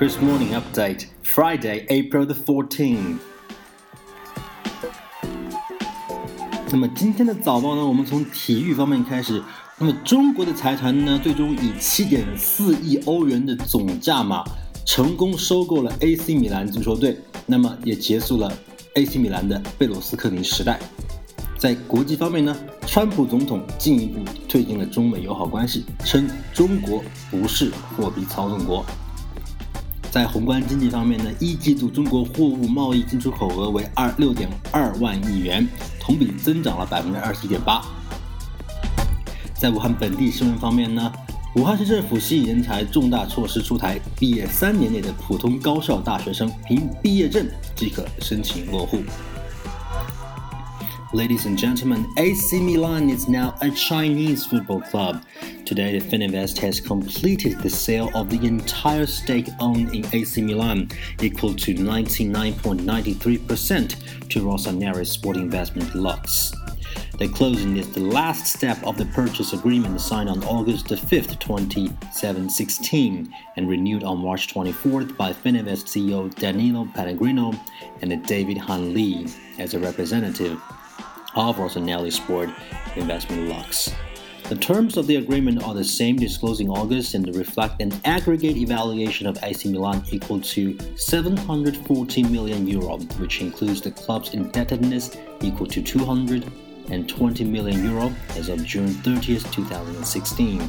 Chris Morning Update, Friday, April the fourteenth. 那么今天的早报呢，我们从体育方面开始。那么中国的财团呢，最终以七点四亿欧元的总价码成功收购了 AC 米兰足球队，那么也结束了 AC 米兰的贝罗斯克林时代。在国际方面呢，川普总统进一步推进了中美友好关系，称中国不是货币操纵国。在宏观经济方面呢，一季度中国货物贸易进出口额为二六点二万亿元，同比增长了百分之二十一点八。在武汉本地新闻方面呢，武汉市政府吸引人才重大措施出台，毕业三年内的普通高校大学生凭毕业证即可申请落户。Ladies and gentlemen, AC Milan is now a Chinese football club. Today, the Fininvest has completed the sale of the entire stake owned in AC Milan, equal to 99.93% to Rossoneri Sport Investment Lux. The closing is the last step of the purchase agreement signed on August 5, 2016, and renewed on March 24th by Fininvest CEO Danilo Pellegrino and David Han Li as a representative of Rossoneri Sport Investment Lux. The terms of the agreement are the same disclosed in August and reflect an aggregate evaluation of AC Milan equal to 740 million euro, which includes the club's indebtedness equal to 220 million euro as of June 30th, 2016.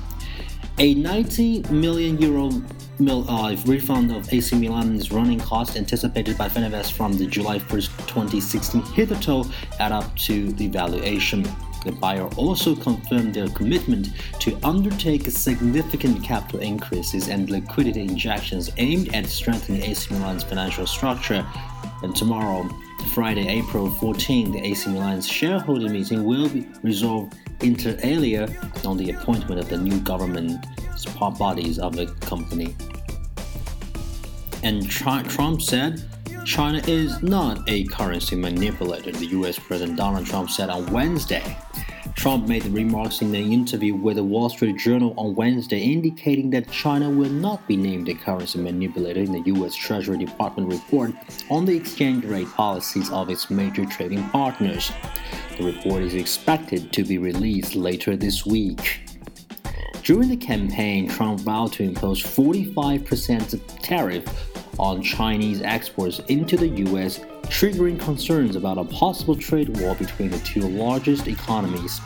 A 90 million euro mil, uh, refund of AC Milan's running costs anticipated by Fininvest from the July 1st, 2016 hitherto add up to the valuation. The buyer also confirmed their commitment to undertake significant capital increases and liquidity injections aimed at strengthening AC Milan's financial structure. And tomorrow, Friday, April 14, the AC Milan's shareholder meeting will be resolved inter alia on the appointment of the new government bodies of the company. And Trump said China is not a currency manipulator, the US President Donald Trump said on Wednesday. Trump made the remarks in an interview with the Wall Street Journal on Wednesday, indicating that China will not be named a currency manipulator in the U.S. Treasury Department report on the exchange rate policies of its major trading partners. The report is expected to be released later this week. During the campaign, Trump vowed to impose 45% tariff on Chinese exports into the US, triggering concerns about a possible trade war between the two largest economies.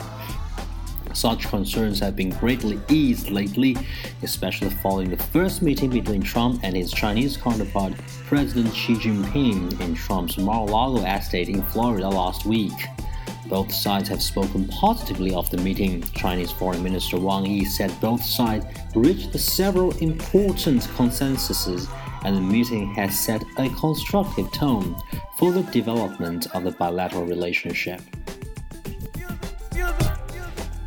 Such concerns have been greatly eased lately, especially following the first meeting between Trump and his Chinese counterpart, President Xi Jinping, in Trump's Mar-a-Lago estate in Florida last week. Both sides have spoken positively of the meeting. Chinese Foreign Minister Wang Yi said both sides reached several important consensuses and the meeting has set a constructive tone for the development of the bilateral relationship.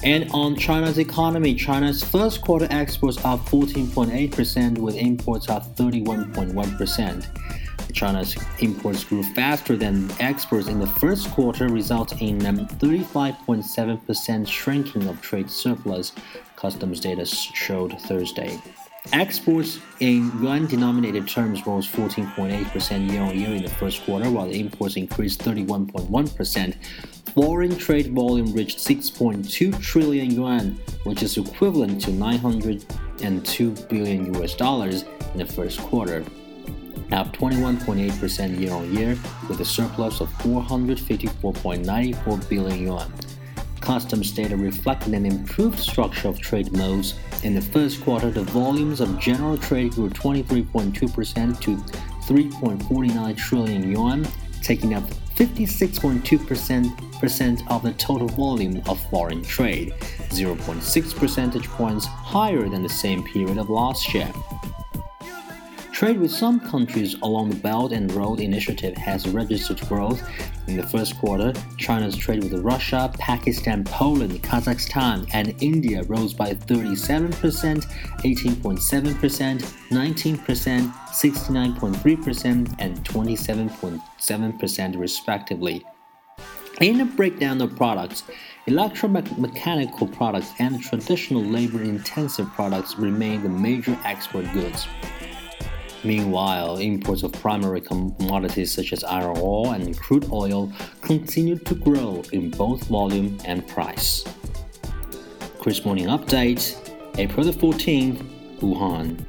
And on China's economy, China's first quarter exports up 14.8%, with imports up 31.1%. China's imports grew faster than exports in the first quarter, resulting in um, a 35.7% shrinking of trade surplus, customs data showed Thursday. Exports in yuan denominated terms rose 14.8% year on year in the first quarter, while imports increased 31.1%. Foreign trade volume reached 6.2 trillion yuan, which is equivalent to 902 billion US dollars in the first quarter, up 21.8% year on year, with a surplus of 454.94 billion yuan. Customs data reflected an improved structure of trade modes. In the first quarter, the volumes of general trade grew 23.2% to 3.49 trillion yuan, taking up 56.2% of the total volume of foreign trade, 0.6 percentage points higher than the same period of last year. Trade with some countries along the Belt and Road Initiative has registered growth. In the first quarter, China's trade with Russia, Pakistan, Poland, Kazakhstan, and India rose by 37%, 18.7%, 19%, 69.3%, and 27.7% respectively. In a breakdown of products, electromechanical products and traditional labor intensive products remain the major export goods. Meanwhile, imports of primary commodities such as iron ore and crude oil continued to grow in both volume and price. Kris Morning Update, April the 14th, Wuhan.